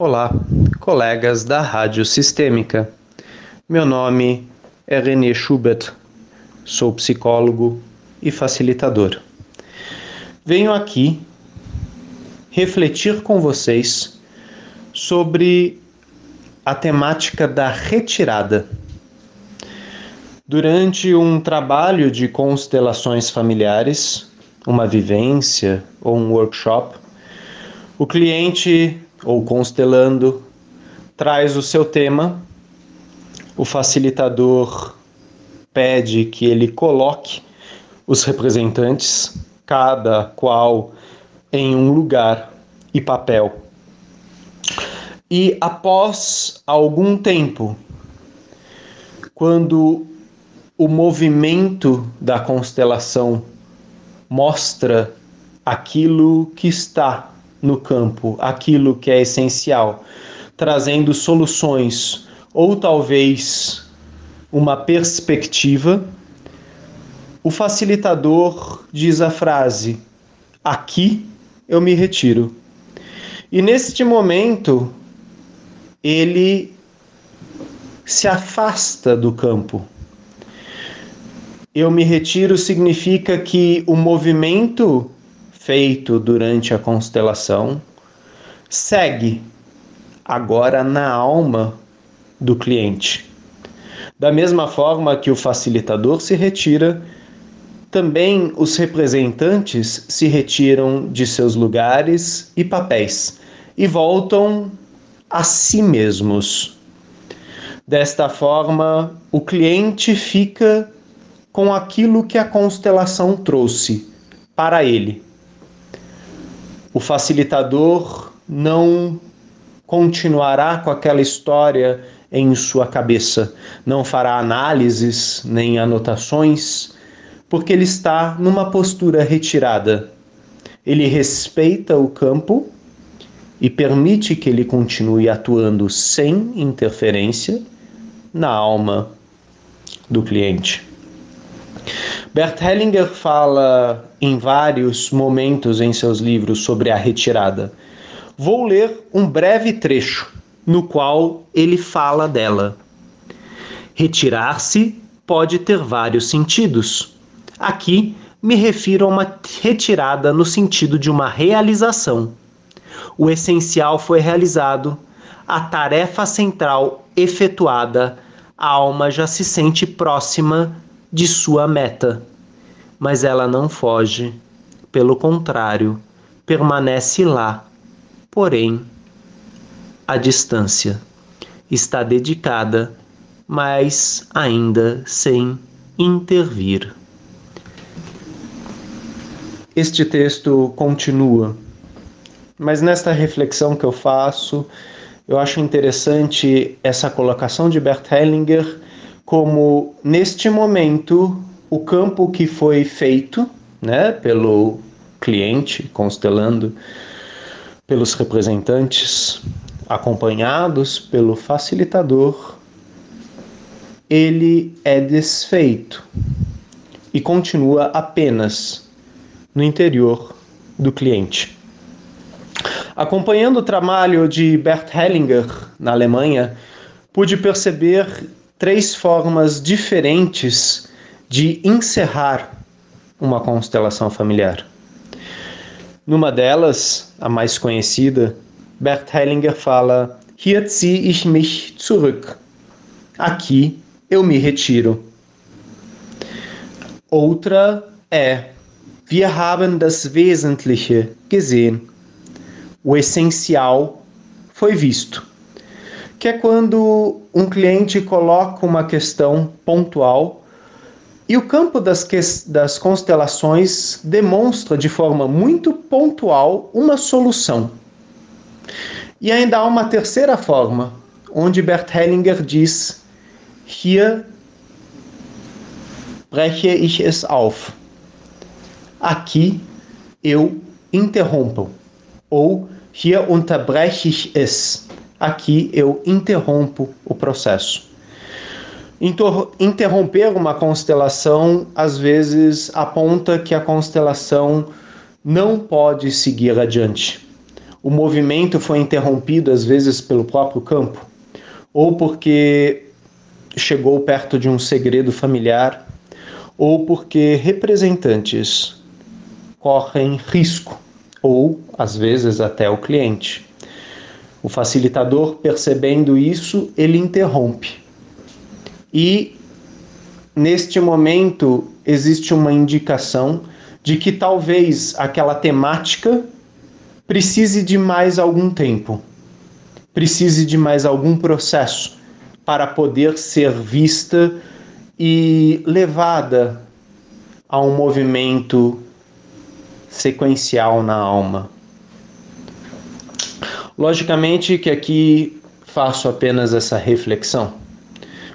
Olá, colegas da Rádio Sistêmica. Meu nome é René Schubert, sou psicólogo e facilitador. Venho aqui refletir com vocês sobre a temática da retirada. Durante um trabalho de constelações familiares, uma vivência ou um workshop, o cliente ou constelando traz o seu tema, o facilitador pede que ele coloque os representantes, cada qual em um lugar e papel. E após algum tempo, quando o movimento da constelação mostra aquilo que está no campo aquilo que é essencial, trazendo soluções ou talvez uma perspectiva, o facilitador diz a frase: Aqui eu me retiro. E neste momento, ele se afasta do campo. Eu me retiro significa que o movimento feito durante a constelação segue agora na alma do cliente. Da mesma forma que o facilitador se retira, também os representantes se retiram de seus lugares e papéis e voltam a si mesmos. Desta forma, o cliente fica com aquilo que a constelação trouxe para ele o facilitador não continuará com aquela história em sua cabeça, não fará análises nem anotações, porque ele está numa postura retirada. Ele respeita o campo e permite que ele continue atuando sem interferência na alma do cliente. Bert Hellinger fala em vários momentos em seus livros sobre a retirada. Vou ler um breve trecho no qual ele fala dela. Retirar-se pode ter vários sentidos. Aqui me refiro a uma retirada no sentido de uma realização. O essencial foi realizado, a tarefa central efetuada, a alma já se sente próxima de sua meta. Mas ela não foge, pelo contrário, permanece lá, porém, à distância. Está dedicada, mas ainda sem intervir. Este texto continua, mas nesta reflexão que eu faço, eu acho interessante essa colocação de Bert Hellinger como neste momento o campo que foi feito, né, pelo cliente constelando pelos representantes acompanhados pelo facilitador, ele é desfeito e continua apenas no interior do cliente. Acompanhando o trabalho de Bert Hellinger na Alemanha, pude perceber três formas diferentes de encerrar uma constelação familiar. Numa delas, a mais conhecida, Bert Hellinger fala: Hier ziehe ich mich zurück. Aqui eu me retiro. Outra é: Wir haben das Wesentliche gesehen. O essencial foi visto que é quando um cliente coloca uma questão pontual e o campo das, que, das constelações demonstra de forma muito pontual uma solução. E ainda há uma terceira forma, onde Bert Hellinger diz: Hier breche ich es auf. Aqui eu interrompo. Ou hier unterbreche ich es aqui eu interrompo o processo. Interromper uma constelação às vezes aponta que a constelação não pode seguir adiante. o movimento foi interrompido às vezes pelo próprio campo, ou porque chegou perto de um segredo familiar, ou porque representantes correm risco, ou às vezes até o cliente. O facilitador, percebendo isso, ele interrompe. E neste momento existe uma indicação de que talvez aquela temática precise de mais algum tempo, precise de mais algum processo para poder ser vista e levada a um movimento sequencial na alma. Logicamente que aqui faço apenas essa reflexão.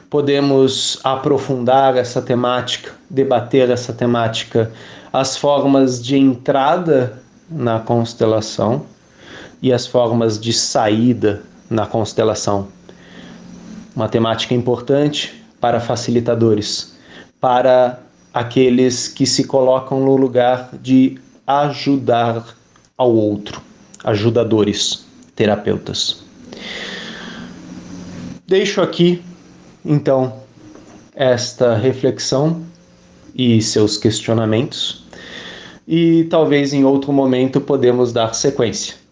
Podemos aprofundar essa temática, debater essa temática, as formas de entrada na constelação e as formas de saída na constelação. Uma temática importante para facilitadores, para aqueles que se colocam no lugar de ajudar ao outro, ajudadores terapeutas. Deixo aqui, então, esta reflexão e seus questionamentos, e talvez em outro momento podemos dar sequência.